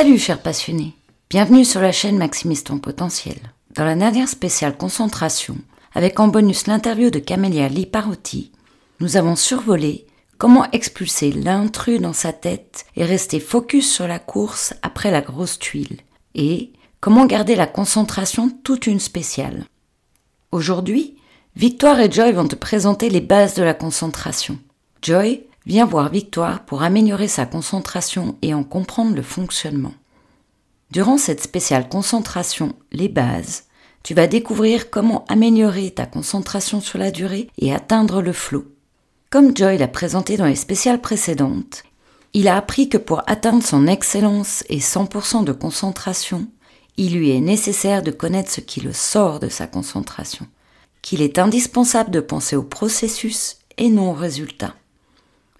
Salut chers passionnés, bienvenue sur la chaîne Maximise ton potentiel. Dans la dernière spéciale concentration, avec en bonus l'interview de Camélia Liparotti, nous avons survolé comment expulser l'intrus dans sa tête et rester focus sur la course après la grosse tuile, et comment garder la concentration toute une spéciale? Aujourd'hui, Victoire et Joy vont te présenter les bases de la concentration. Joy Viens voir Victoire pour améliorer sa concentration et en comprendre le fonctionnement. Durant cette spéciale concentration, les bases, tu vas découvrir comment améliorer ta concentration sur la durée et atteindre le flot. Comme Joy l'a présenté dans les spéciales précédentes, il a appris que pour atteindre son excellence et 100% de concentration, il lui est nécessaire de connaître ce qui le sort de sa concentration, qu'il est indispensable de penser au processus et non au résultat.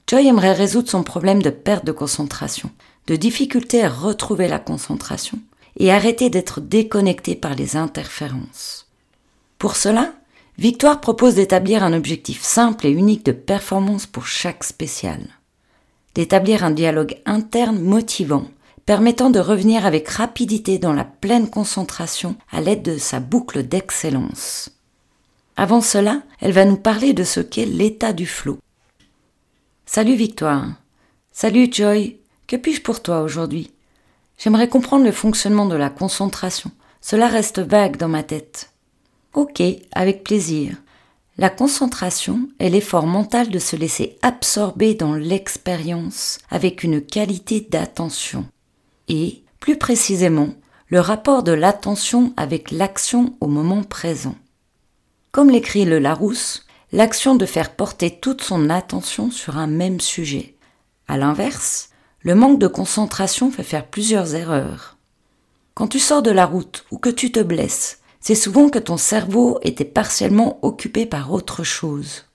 Joy aimerait résoudre son problème de perte de concentration, de difficulté à retrouver la concentration et arrêter d'être déconnecté par les interférences. Pour cela, Victoire propose d'établir un objectif simple et unique de performance pour chaque spécial. D'établir un dialogue interne motivant, permettant de revenir avec rapidité dans la pleine concentration à l'aide de sa boucle d'excellence. Avant cela, elle va nous parler de ce qu'est l'état du flot, Salut Victoire. Salut Joy. Que puis-je pour toi aujourd'hui? J'aimerais comprendre le fonctionnement de la concentration. Cela reste vague dans ma tête. Ok, avec plaisir. La concentration est l'effort mental de se laisser absorber dans l'expérience avec une qualité d'attention. Et, plus précisément, le rapport de l'attention avec l'action au moment présent. Comme l'écrit le Larousse, l'action de faire porter toute son attention sur un même sujet. À l'inverse, le manque de concentration fait faire plusieurs erreurs. Quand tu sors de la route ou que tu te blesses, c'est souvent que ton cerveau était partiellement occupé par autre chose.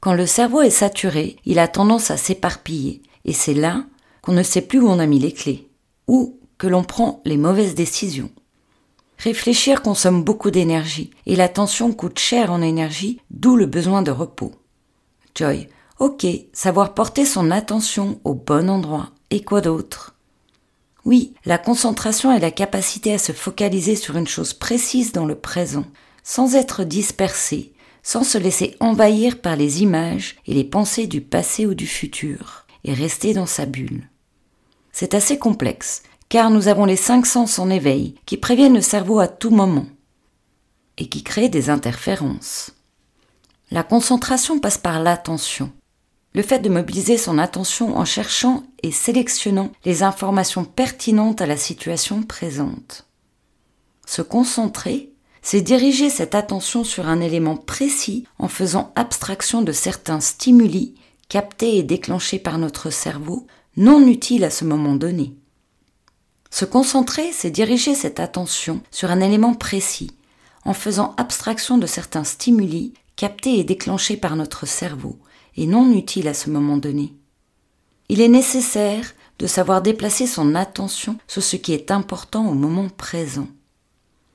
Quand le cerveau est saturé, il a tendance à s'éparpiller, et c'est là qu'on ne sait plus où on a mis les clés, ou que l'on prend les mauvaises décisions. Réfléchir consomme beaucoup d'énergie et l'attention coûte cher en énergie, d'où le besoin de repos. Joy. Ok, savoir porter son attention au bon endroit. Et quoi d'autre? Oui, la concentration est la capacité à se focaliser sur une chose précise dans le présent, sans être dispersé, sans se laisser envahir par les images et les pensées du passé ou du futur, et rester dans sa bulle. C'est assez complexe, car nous avons les cinq sens en éveil qui préviennent le cerveau à tout moment et qui créent des interférences. La concentration passe par l'attention, le fait de mobiliser son attention en cherchant et sélectionnant les informations pertinentes à la situation présente. Se concentrer, c'est diriger cette attention sur un élément précis en faisant abstraction de certains stimuli captés et déclenchés par notre cerveau, non utiles à ce moment donné. Se concentrer, c'est diriger cette attention sur un élément précis, en faisant abstraction de certains stimuli captés et déclenchés par notre cerveau, et non utiles à ce moment donné. Il est nécessaire de savoir déplacer son attention sur ce qui est important au moment présent.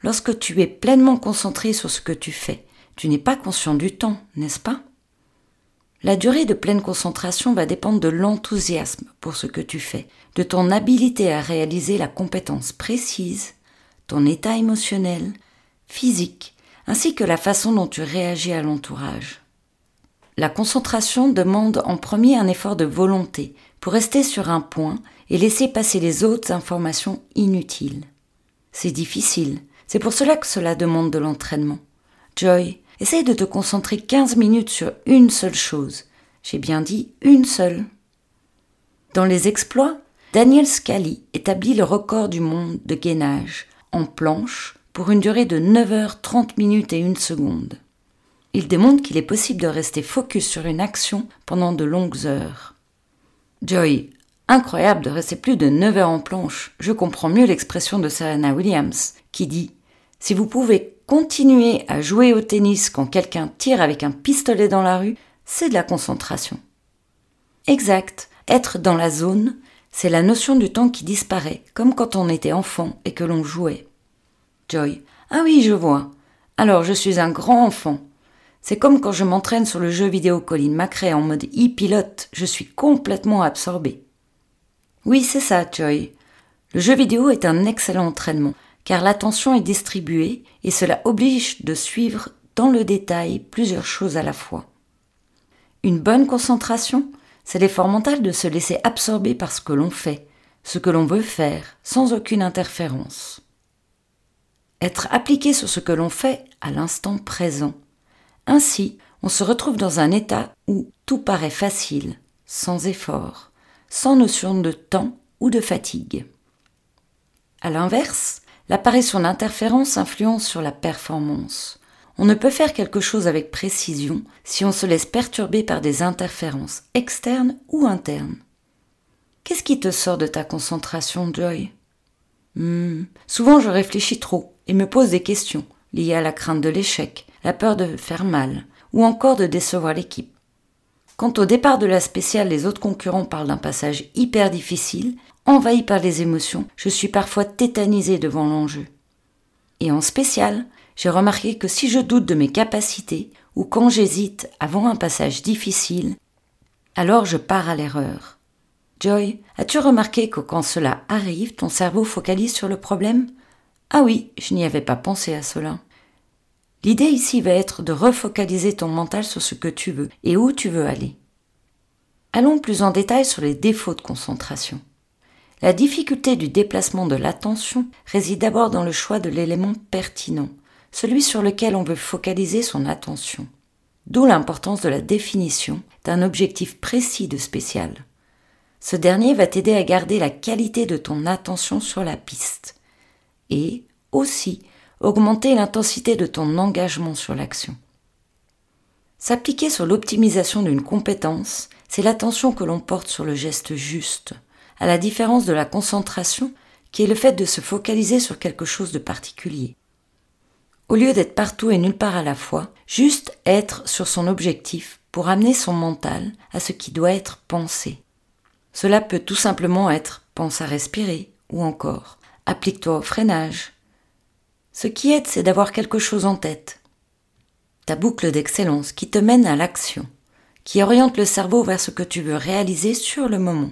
Lorsque tu es pleinement concentré sur ce que tu fais, tu n'es pas conscient du temps, n'est-ce pas? La durée de pleine concentration va dépendre de l'enthousiasme pour ce que tu fais, de ton habilité à réaliser la compétence précise, ton état émotionnel, physique, ainsi que la façon dont tu réagis à l'entourage. La concentration demande en premier un effort de volonté pour rester sur un point et laisser passer les autres informations inutiles. C'est difficile, c'est pour cela que cela demande de l'entraînement. Joy, Essaye de te concentrer 15 minutes sur une seule chose. J'ai bien dit une seule. Dans les exploits, Daniel Scali établit le record du monde de gainage en planche pour une durée de 9 heures 30 minutes et une seconde. Il démontre qu'il est possible de rester focus sur une action pendant de longues heures. Joy, incroyable de rester plus de 9 heures en planche. Je comprends mieux l'expression de Serena Williams qui dit Si vous pouvez Continuer à jouer au tennis quand quelqu'un tire avec un pistolet dans la rue, c'est de la concentration. Exact, être dans la zone, c'est la notion du temps qui disparaît, comme quand on était enfant et que l'on jouait. Joy. Ah oui, je vois. Alors je suis un grand enfant. C'est comme quand je m'entraîne sur le jeu vidéo Colin McRae en mode e-pilote, je suis complètement absorbé. Oui, c'est ça, Joy. Le jeu vidéo est un excellent entraînement, car l'attention est distribuée et cela oblige de suivre dans le détail plusieurs choses à la fois. Une bonne concentration, c'est l'effort mental de se laisser absorber par ce que l'on fait, ce que l'on veut faire, sans aucune interférence. Être appliqué sur ce que l'on fait à l'instant présent. Ainsi, on se retrouve dans un état où tout paraît facile, sans effort, sans notion de temps ou de fatigue. À l'inverse, l'apparition d'interférences influence sur la performance. On ne peut faire quelque chose avec précision si on se laisse perturber par des interférences externes ou internes. Qu'est-ce qui te sort de ta concentration, Joy? Hmm, Souvent je réfléchis trop et me pose des questions liées à la crainte de l'échec, la peur de faire mal, ou encore de décevoir l'équipe. Quand au départ de la spéciale les autres concurrents parlent d'un passage hyper difficile, envahi par les émotions, je suis parfois tétanisé devant l'enjeu. Et en spécial, j'ai remarqué que si je doute de mes capacités, ou quand j'hésite avant un passage difficile, alors je pars à l'erreur. Joy, as-tu remarqué que quand cela arrive, ton cerveau focalise sur le problème? Ah oui, je n'y avais pas pensé à cela. L'idée ici va être de refocaliser ton mental sur ce que tu veux et où tu veux aller. Allons plus en détail sur les défauts de concentration. La difficulté du déplacement de l'attention réside d'abord dans le choix de l'élément pertinent, celui sur lequel on veut focaliser son attention. D'où l'importance de la définition d'un objectif précis de spécial. Ce dernier va t'aider à garder la qualité de ton attention sur la piste et aussi augmenter l'intensité de ton engagement sur l'action. S'appliquer sur l'optimisation d'une compétence, c'est l'attention que l'on porte sur le geste juste, à la différence de la concentration qui est le fait de se focaliser sur quelque chose de particulier. Au lieu d'être partout et nulle part à la fois, juste être sur son objectif pour amener son mental à ce qui doit être pensé. Cela peut tout simplement être pense à respirer ou encore applique-toi au freinage. Ce qui aide, c'est d'avoir quelque chose en tête. Ta boucle d'excellence qui te mène à l'action, qui oriente le cerveau vers ce que tu veux réaliser sur le moment.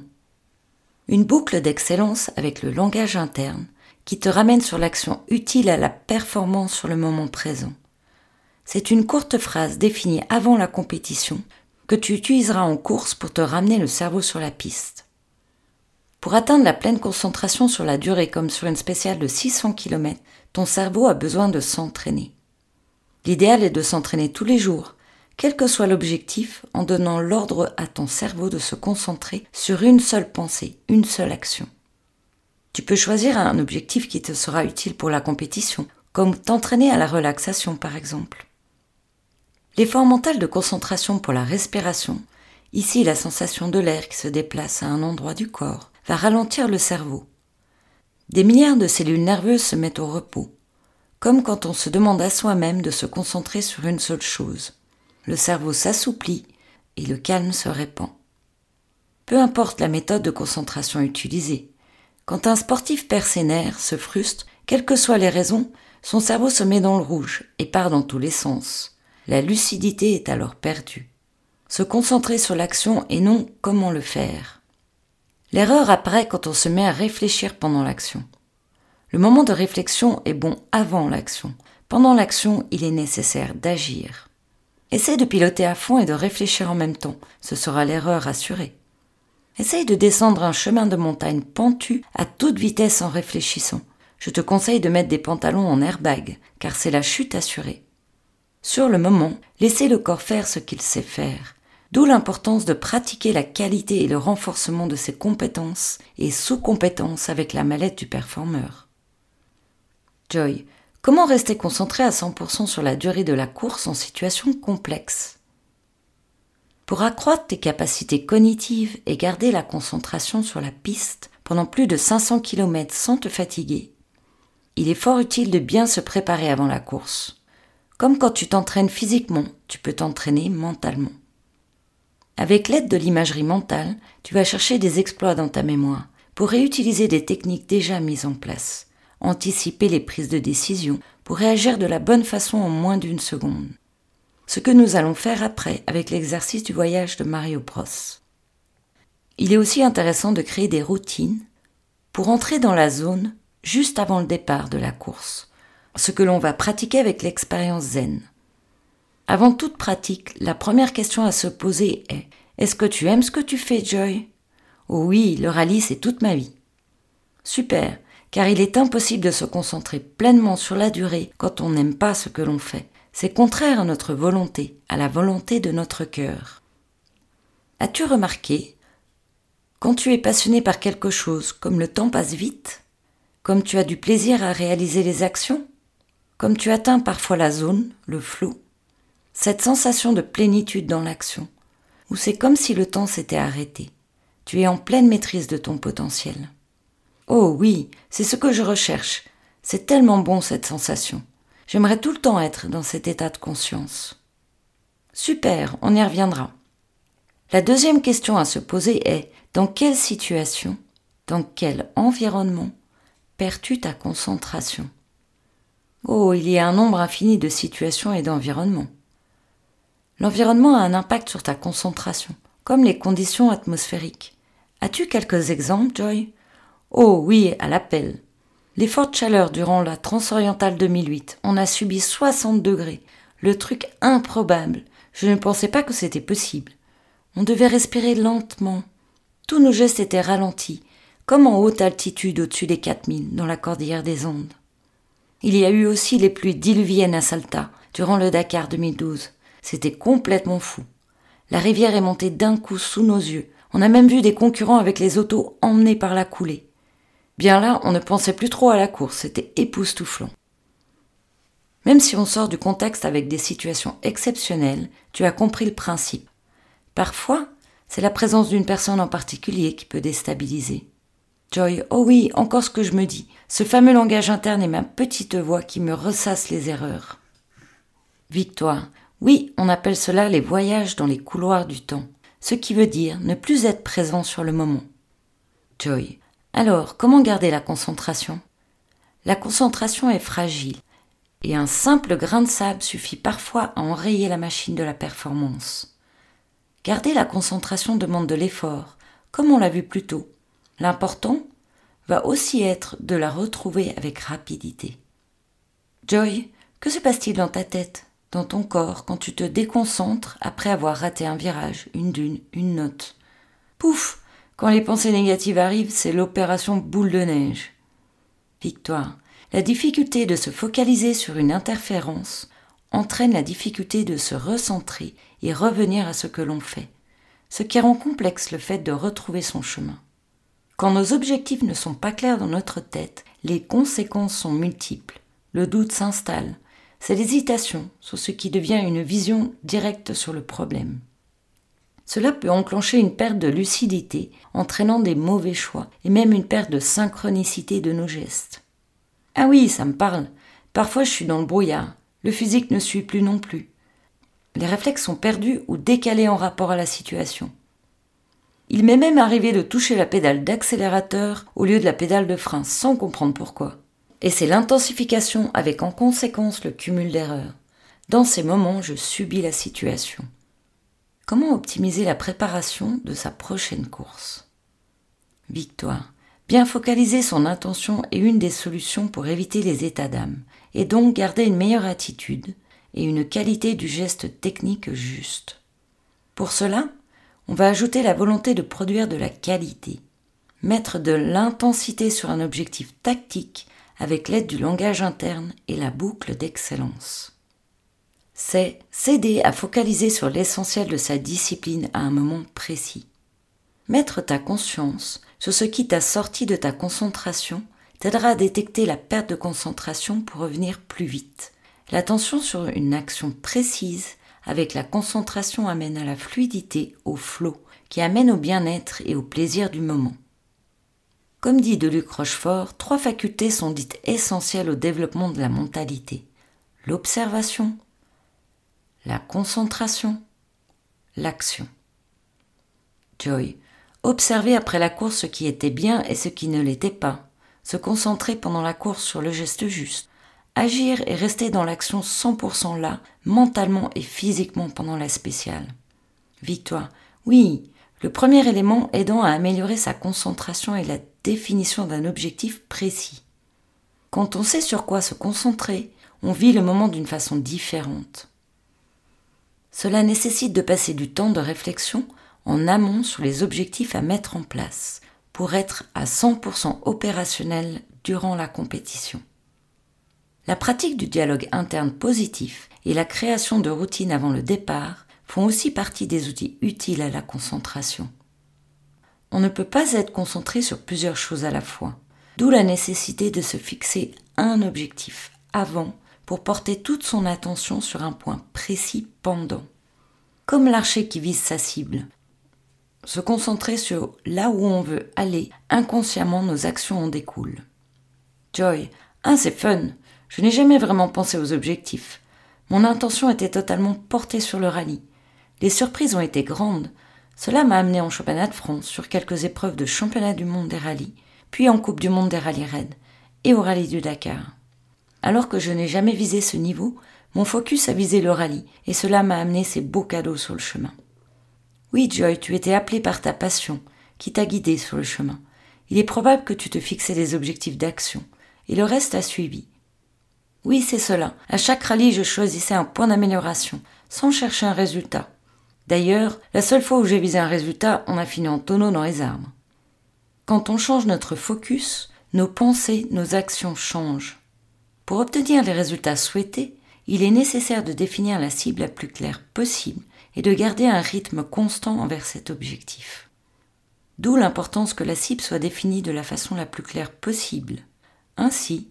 Une boucle d'excellence avec le langage interne qui te ramène sur l'action utile à la performance sur le moment présent. C'est une courte phrase définie avant la compétition que tu utiliseras en course pour te ramener le cerveau sur la piste. Pour atteindre la pleine concentration sur la durée comme sur une spéciale de 600 km, ton cerveau a besoin de s'entraîner. L'idéal est de s'entraîner tous les jours quel que soit l'objectif, en donnant l'ordre à ton cerveau de se concentrer sur une seule pensée, une seule action. Tu peux choisir un objectif qui te sera utile pour la compétition, comme t'entraîner à la relaxation par exemple. L'effort mental de concentration pour la respiration, ici la sensation de l'air qui se déplace à un endroit du corps, va ralentir le cerveau. Des milliards de cellules nerveuses se mettent au repos, comme quand on se demande à soi-même de se concentrer sur une seule chose le cerveau s'assouplit et le calme se répand. Peu importe la méthode de concentration utilisée, quand un sportif perd se frustre, quelles que soient les raisons, son cerveau se met dans le rouge et part dans tous les sens. La lucidité est alors perdue. Se concentrer sur l'action et non comment le faire. L'erreur apparaît quand on se met à réfléchir pendant l'action. Le moment de réflexion est bon avant l'action. Pendant l'action, il est nécessaire d'agir. Essaye de piloter à fond et de réfléchir en même temps, ce sera l'erreur assurée. Essaye de descendre un chemin de montagne pentu à toute vitesse en réfléchissant. Je te conseille de mettre des pantalons en airbag, car c'est la chute assurée. Sur le moment, laissez le corps faire ce qu'il sait faire. D'où l'importance de pratiquer la qualité et le renforcement de ses compétences et sous-compétences avec la mallette du performeur. Joy, Comment rester concentré à 100% sur la durée de la course en situation complexe? Pour accroître tes capacités cognitives et garder la concentration sur la piste pendant plus de 500 km sans te fatiguer, il est fort utile de bien se préparer avant la course. Comme quand tu t'entraînes physiquement, tu peux t'entraîner mentalement. Avec l'aide de l'imagerie mentale, tu vas chercher des exploits dans ta mémoire, pour réutiliser des techniques déjà mises en place, anticiper les prises de décision pour réagir de la bonne façon en moins d'une seconde. Ce que nous allons faire après avec l'exercice du voyage de Mario Bros. Il est aussi intéressant de créer des routines pour entrer dans la zone juste avant le départ de la course, ce que l'on va pratiquer avec l'expérience zen. Avant toute pratique, la première question à se poser est Est-ce que tu aimes ce que tu fais, Joy? Oh oui, le rallye, c'est toute ma vie. Super, car il est impossible de se concentrer pleinement sur la durée quand on n'aime pas ce que l'on fait. C'est contraire à notre volonté, à la volonté de notre cœur. As-tu remarqué, quand tu es passionné par quelque chose, comme le temps passe vite, comme tu as du plaisir à réaliser les actions, comme tu atteins parfois la zone, le flou, cette sensation de plénitude dans l'action, où c'est comme si le temps s'était arrêté. Tu es en pleine maîtrise de ton potentiel. Oh oui, c'est ce que je recherche. C'est tellement bon cette sensation. J'aimerais tout le temps être dans cet état de conscience. Super, on y reviendra. La deuxième question à se poser est dans quelle situation, dans quel environnement perds-tu ta concentration? Oh, il y a un nombre infini de situations et d'environnements. L'environnement a un impact sur ta concentration, comme les conditions atmosphériques. As-tu quelques exemples, Joy? Oh oui, à l'appel. Les fortes chaleurs durant la Transorientale 2008, on a subi 60 degrés. Le truc improbable. Je ne pensais pas que c'était possible. On devait respirer lentement. Tous nos gestes étaient ralentis, comme en haute altitude au-dessus des 4000, dans la cordillère des Andes. Il y a eu aussi les pluies diluviennes à Salta, durant le Dakar 2012. C'était complètement fou. La rivière est montée d'un coup sous nos yeux. On a même vu des concurrents avec les autos emmenés par la coulée. Bien là, on ne pensait plus trop à la course, c'était époustouflant. Même si on sort du contexte avec des situations exceptionnelles, tu as compris le principe. Parfois, c'est la présence d'une personne en particulier qui peut déstabiliser. Joy, oh oui, encore ce que je me dis, ce fameux langage interne est ma petite voix qui me ressasse les erreurs. Victoire, oui, on appelle cela les voyages dans les couloirs du temps, ce qui veut dire ne plus être présent sur le moment. Joy, alors comment garder la concentration? La concentration est fragile, et un simple grain de sable suffit parfois à enrayer la machine de la performance. Garder la concentration demande de l'effort, comme on l'a vu plus tôt, L'important va aussi être de la retrouver avec rapidité. Joy, que se passe-t-il dans ta tête, dans ton corps, quand tu te déconcentres après avoir raté un virage, une dune, une note Pouf Quand les pensées négatives arrivent, c'est l'opération boule de neige. Victoire. La difficulté de se focaliser sur une interférence entraîne la difficulté de se recentrer et revenir à ce que l'on fait, ce qui rend complexe le fait de retrouver son chemin. Quand nos objectifs ne sont pas clairs dans notre tête, les conséquences sont multiples. Le doute s'installe. C'est l'hésitation sur ce qui devient une vision directe sur le problème. Cela peut enclencher une perte de lucidité, entraînant des mauvais choix et même une perte de synchronicité de nos gestes. Ah oui, ça me parle. Parfois je suis dans le brouillard. Le physique ne suit plus non plus. Les réflexes sont perdus ou décalés en rapport à la situation. Il m'est même arrivé de toucher la pédale d'accélérateur au lieu de la pédale de frein sans comprendre pourquoi. Et c'est l'intensification avec en conséquence le cumul d'erreurs. Dans ces moments, je subis la situation. Comment optimiser la préparation de sa prochaine course? Victoire. Bien focaliser son intention est une des solutions pour éviter les états d'âme, et donc garder une meilleure attitude et une qualité du geste technique juste. Pour cela, on va ajouter la volonté de produire de la qualité, mettre de l'intensité sur un objectif tactique avec l'aide du langage interne et la boucle d'excellence. C'est s'aider à focaliser sur l'essentiel de sa discipline à un moment précis. Mettre ta conscience sur ce qui t'a sorti de ta concentration t'aidera à détecter la perte de concentration pour revenir plus vite. L'attention sur une action précise avec la concentration amène à la fluidité, au flot, qui amène au bien-être et au plaisir du moment. Comme dit Deluc Rochefort, trois facultés sont dites essentielles au développement de la mentalité. L'observation, la concentration, l'action. Joy. Observer après la course ce qui était bien et ce qui ne l'était pas. Se concentrer pendant la course sur le geste juste. Agir et rester dans l'action 100% là, mentalement et physiquement pendant la spéciale. Victoire. Oui, le premier élément aidant à améliorer sa concentration est la définition d'un objectif précis. Quand on sait sur quoi se concentrer, on vit le moment d'une façon différente. Cela nécessite de passer du temps de réflexion en amont sur les objectifs à mettre en place pour être à 100% opérationnel durant la compétition. La pratique du dialogue interne positif et la création de routines avant le départ font aussi partie des outils utiles à la concentration. On ne peut pas être concentré sur plusieurs choses à la fois, d'où la nécessité de se fixer un objectif avant pour porter toute son attention sur un point précis pendant. Comme l'archer qui vise sa cible. Se concentrer sur là où on veut aller, inconsciemment nos actions en découlent. Joy, ah c'est fun, je n'ai jamais vraiment pensé aux objectifs. Mon intention était totalement portée sur le rallye. Les surprises ont été grandes. Cela m'a amené en championnat de France sur quelques épreuves de championnat du monde des rallyes, puis en Coupe du monde des rallyes raids et au rallye du Dakar. Alors que je n'ai jamais visé ce niveau, mon focus a visé le rallye et cela m'a amené ces beaux cadeaux sur le chemin. Oui, Joy, tu étais appelé par ta passion qui t'a guidé sur le chemin. Il est probable que tu te fixais des objectifs d'action et le reste a suivi. Oui, c'est cela. À chaque rallye, je choisissais un point d'amélioration sans chercher un résultat. D'ailleurs, la seule fois où j'ai visé un résultat, on a fini en tonneau dans les arbres. Quand on change notre focus, nos pensées, nos actions changent. Pour obtenir les résultats souhaités, il est nécessaire de définir la cible la plus claire possible et de garder un rythme constant envers cet objectif. D'où l'importance que la cible soit définie de la façon la plus claire possible. Ainsi,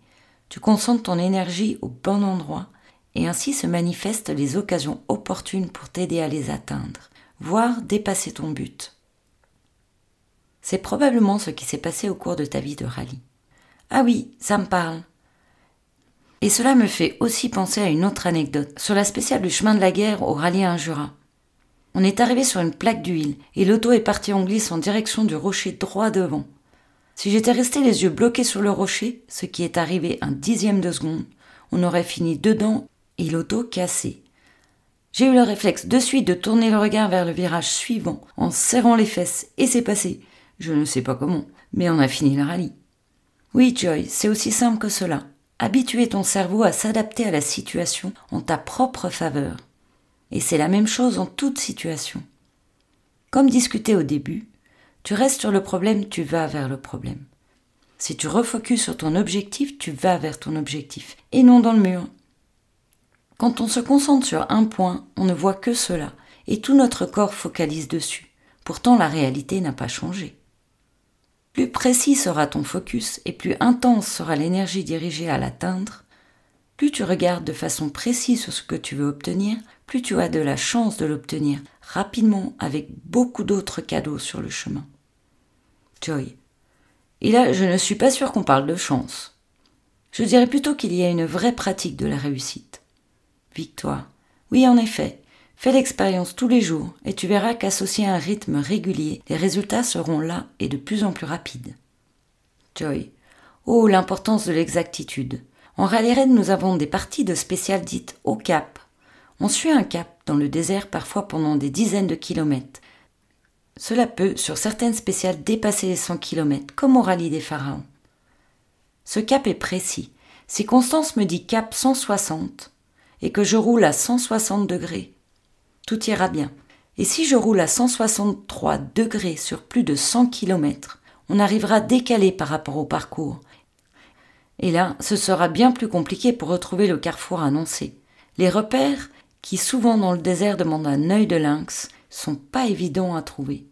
tu concentres ton énergie au bon endroit et ainsi se manifestent les occasions opportunes pour t'aider à les atteindre, voire dépasser ton but. C'est probablement ce qui s'est passé au cours de ta vie de rallye. Ah oui, ça me parle. Et cela me fait aussi penser à une autre anecdote sur la spéciale du chemin de la guerre au rallye Injura. On est arrivé sur une plaque d'huile et l'auto est partie en glisse en direction du rocher droit devant. Si j'étais resté les yeux bloqués sur le rocher, ce qui est arrivé un dixième de seconde, on aurait fini dedans et l'auto cassée. J'ai eu le réflexe de suite de tourner le regard vers le virage suivant en serrant les fesses et c'est passé. Je ne sais pas comment, mais on a fini le rallye. Oui, Joy, c'est aussi simple que cela. Habituer ton cerveau à s'adapter à la situation en ta propre faveur. Et c'est la même chose en toute situation. Comme discuté au début, tu restes sur le problème, tu vas vers le problème. Si tu refocuses sur ton objectif, tu vas vers ton objectif, et non dans le mur. Quand on se concentre sur un point, on ne voit que cela, et tout notre corps focalise dessus. Pourtant, la réalité n'a pas changé. Plus précis sera ton focus et plus intense sera l'énergie dirigée à l'atteindre, plus tu regardes de façon précise sur ce que tu veux obtenir, plus tu as de la chance de l'obtenir rapidement avec beaucoup d'autres cadeaux sur le chemin. Joy. Et là, je ne suis pas sûr qu'on parle de chance. Je dirais plutôt qu'il y a une vraie pratique de la réussite. Victoire. Oui, en effet. Fais l'expérience tous les jours et tu verras qu'associé à un rythme régulier, les résultats seront là et de plus en plus rapides. Joy. Oh, l'importance de l'exactitude. En rallye nous avons des parties de spéciales dites au cap. On suit un cap dans le désert parfois pendant des dizaines de kilomètres. Cela peut, sur certaines spéciales, dépasser les 100 kilomètres, comme au rallye des pharaons. Ce cap est précis. Si Constance me dit cap 160, et que je roule à 160 degrés, tout ira bien. Et si je roule à 163 degrés sur plus de 100 km, on arrivera décalé par rapport au parcours. Et là, ce sera bien plus compliqué pour retrouver le carrefour annoncé. Les repères, qui souvent dans le désert demandent un œil de lynx, sont pas évidents à trouver.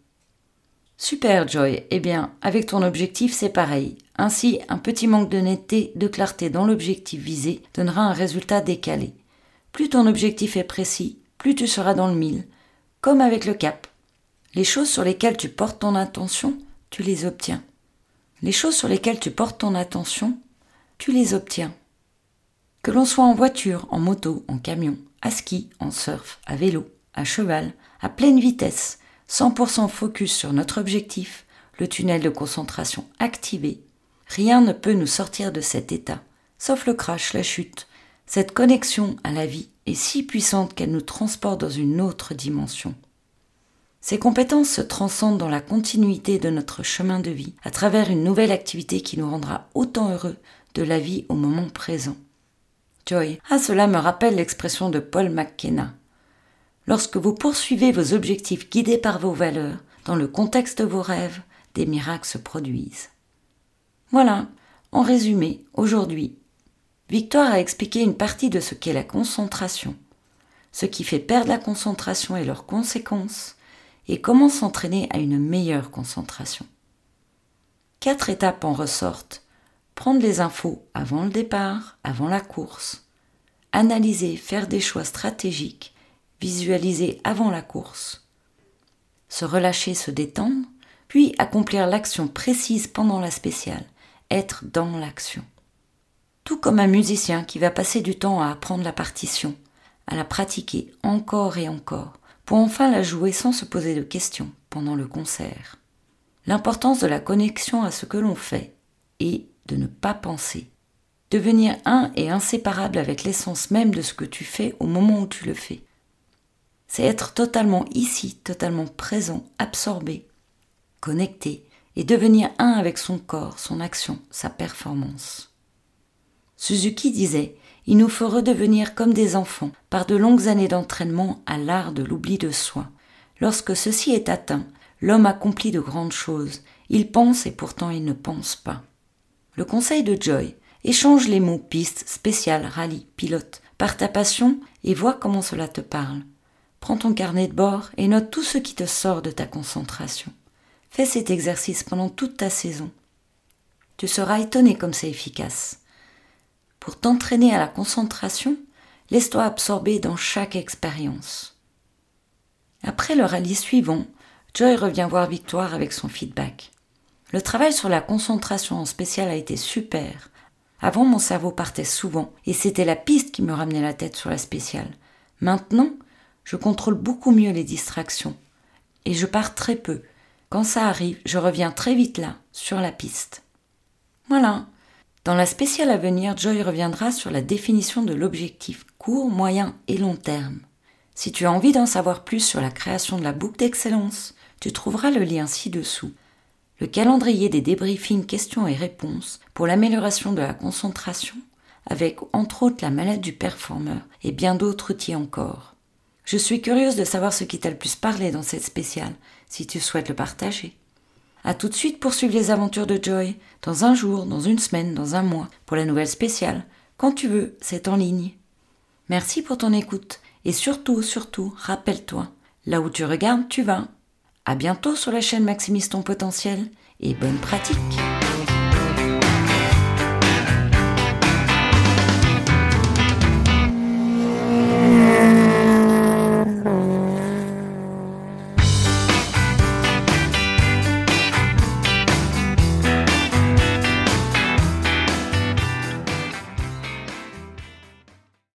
Super Joy, eh bien, avec ton objectif c'est pareil. Ainsi, un petit manque de netteté, de clarté dans l'objectif visé donnera un résultat décalé. Plus ton objectif est précis, plus tu seras dans le mille, comme avec le cap. Les choses sur lesquelles tu portes ton attention, tu les obtiens. Les choses sur lesquelles tu portes ton attention, tu les obtiens. Que l'on soit en voiture, en moto, en camion, à ski, en surf, à vélo, à cheval, à pleine vitesse, 100% focus sur notre objectif, le tunnel de concentration activé, rien ne peut nous sortir de cet état, sauf le crash, la chute. Cette connexion à la vie est si puissante qu'elle nous transporte dans une autre dimension. Ces compétences se transcendent dans la continuité de notre chemin de vie à travers une nouvelle activité qui nous rendra autant heureux de la vie au moment présent. Joy, ah cela me rappelle l'expression de Paul McKenna. Lorsque vous poursuivez vos objectifs guidés par vos valeurs, dans le contexte de vos rêves, des miracles se produisent. Voilà, en résumé, aujourd'hui, Victoire a expliqué une partie de ce qu'est la concentration, ce qui fait perdre la concentration et leurs conséquences, et comment s'entraîner à une meilleure concentration. Quatre étapes en ressortent. Prendre les infos avant le départ, avant la course. Analyser, faire des choix stratégiques, visualiser avant la course. Se relâcher, se détendre, puis accomplir l'action précise pendant la spéciale, être dans l'action. Tout comme un musicien qui va passer du temps à apprendre la partition, à la pratiquer encore et encore, pour enfin la jouer sans se poser de questions pendant le concert. L'importance de la connexion à ce que l'on fait et de ne pas penser. Devenir un et inséparable avec l'essence même de ce que tu fais au moment où tu le fais. C'est être totalement ici, totalement présent, absorbé, connecté, et devenir un avec son corps, son action, sa performance. Suzuki disait il nous faut redevenir comme des enfants par de longues années d'entraînement à l'art de l'oubli de soi. Lorsque ceci est atteint, l'homme accomplit de grandes choses. Il pense et pourtant il ne pense pas. Le conseil de Joy échange les mots piste, spécial, rallye, pilote par ta passion et vois comment cela te parle. Prends ton carnet de bord et note tout ce qui te sort de ta concentration. Fais cet exercice pendant toute ta saison. Tu seras étonné comme c'est efficace. Pour t'entraîner à la concentration, laisse-toi absorber dans chaque expérience. Après le rallye suivant, Joy revient voir Victoire avec son feedback. Le travail sur la concentration en spécial a été super. Avant, mon cerveau partait souvent et c'était la piste qui me ramenait la tête sur la spéciale. Maintenant, je contrôle beaucoup mieux les distractions et je pars très peu. Quand ça arrive, je reviens très vite là, sur la piste. Voilà, dans la spéciale à venir, Joy reviendra sur la définition de l'objectif court, moyen et long terme. Si tu as envie d'en savoir plus sur la création de la boucle d'excellence, tu trouveras le lien ci-dessous. Le calendrier des débriefings questions et réponses pour l'amélioration de la concentration, avec entre autres la mallette du performeur et bien d'autres outils encore. Je suis curieuse de savoir ce qui t'a le plus parlé dans cette spéciale, si tu souhaites le partager. À tout de suite pour suivre les aventures de Joy, dans un jour, dans une semaine, dans un mois, pour la nouvelle spéciale. Quand tu veux, c'est en ligne. Merci pour ton écoute et surtout, surtout, rappelle-toi, là où tu regardes, tu vas. À bientôt sur la chaîne Maximise ton potentiel et bonne pratique.